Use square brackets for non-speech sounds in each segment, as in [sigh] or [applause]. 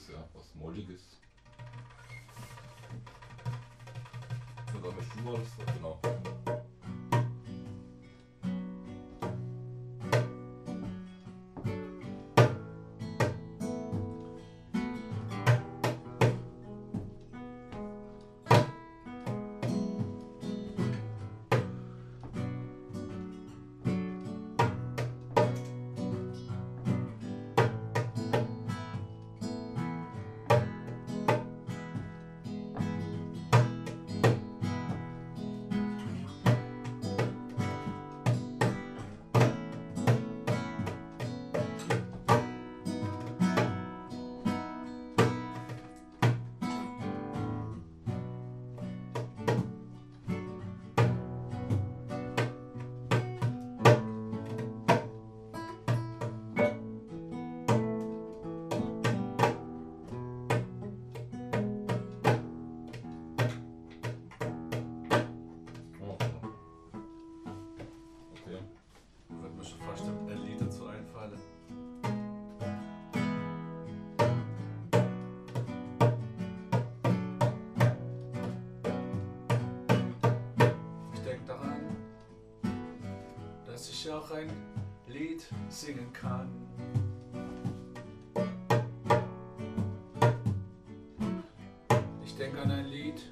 Cremeliges, ja, was Molliges. Oder das? Genau. Fast ein Lied dazu einfallen. Ich denke daran, dass ich auch ein Lied singen kann. Ich denke an ein Lied,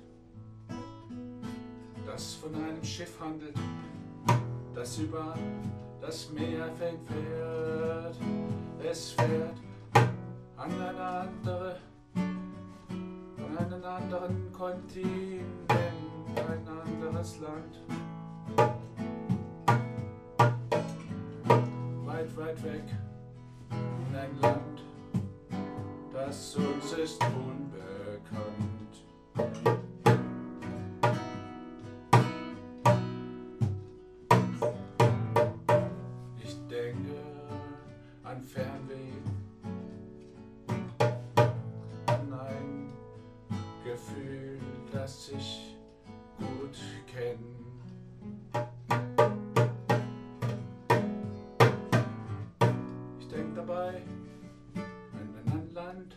das von einem Schiff handelt, das über das Meer fährt. Es fährt an eine andere, an einen anderen Kontinent, ein anderes Land. Weit, weit weg in ein Land, das uns ist unbekannt. An Fernweh, an ein Gefühl, das ich gut kenne. Ich denke dabei an ein Land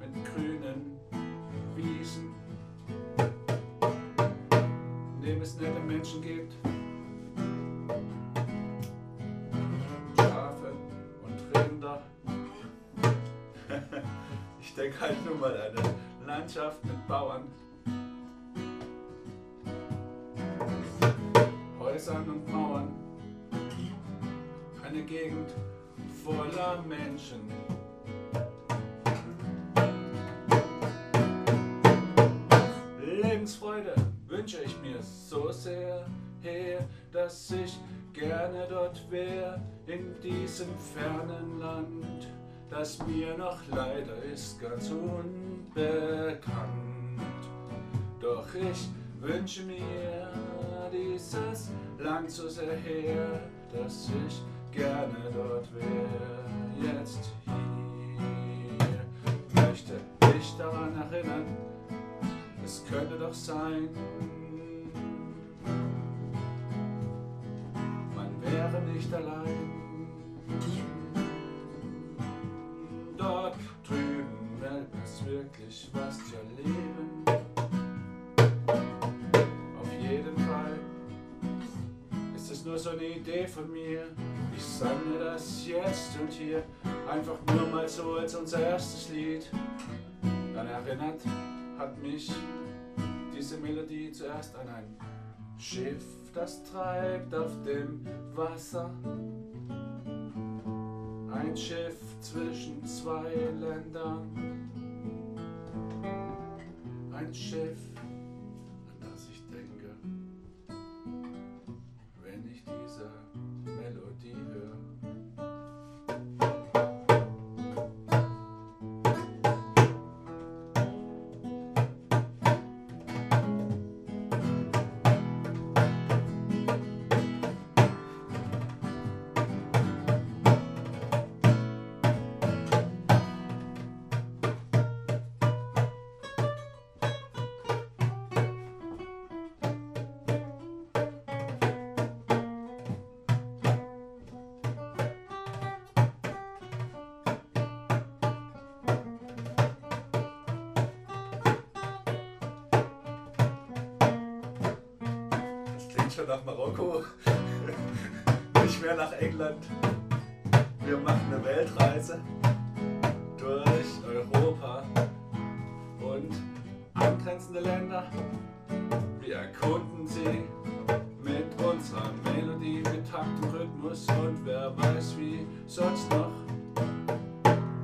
mit grünen Wiesen, in dem es nette Menschen gibt. Ich denke halt nur mal an eine Landschaft mit Bauern. Häusern und Mauern. Eine Gegend voller Menschen. Lebensfreude wünsche ich mir so sehr her, dass ich gerne dort wär, in diesem fernen Land, das mir noch leider ist ganz unbekannt. Doch ich wünsche mir dieses Land so sehr her, dass ich gerne dort wär, jetzt hier. Möchte dich daran erinnern, es könnte doch sein, man wäre nicht allein. Wirklich was zu erleben. Auf jeden Fall ist es nur so eine Idee von mir. Ich mir das jetzt und hier einfach nur mal so als unser erstes Lied. Dann erinnert hat mich diese Melodie zuerst an ein Schiff, das treibt auf dem Wasser. Ein Schiff zwischen zwei Ländern. Ein Schiff, schon nach Marokko, [laughs] nicht mehr nach England. Wir machen eine Weltreise durch Europa und angrenzende Länder. Wir erkunden sie mit unserer Melodie, mit Takt und Rhythmus und wer weiß wie sonst noch.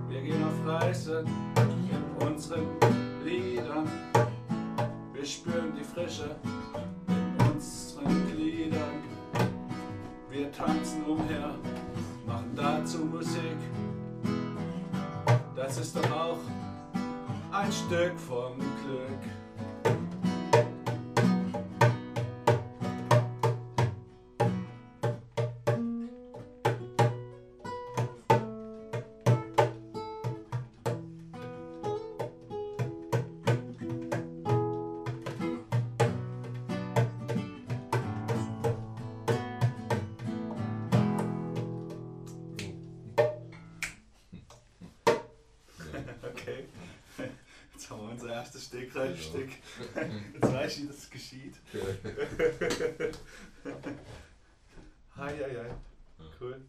Wir gehen auf Reisen in unseren Liedern. Wir spüren die Frische Das ist doch auch ein Stück vom Glück. [laughs] Okay, jetzt haben wir unser erstes Stegreifstück. [laughs] Jetzt weißt du, wie das geschieht. Hi, hi, hi. Cool.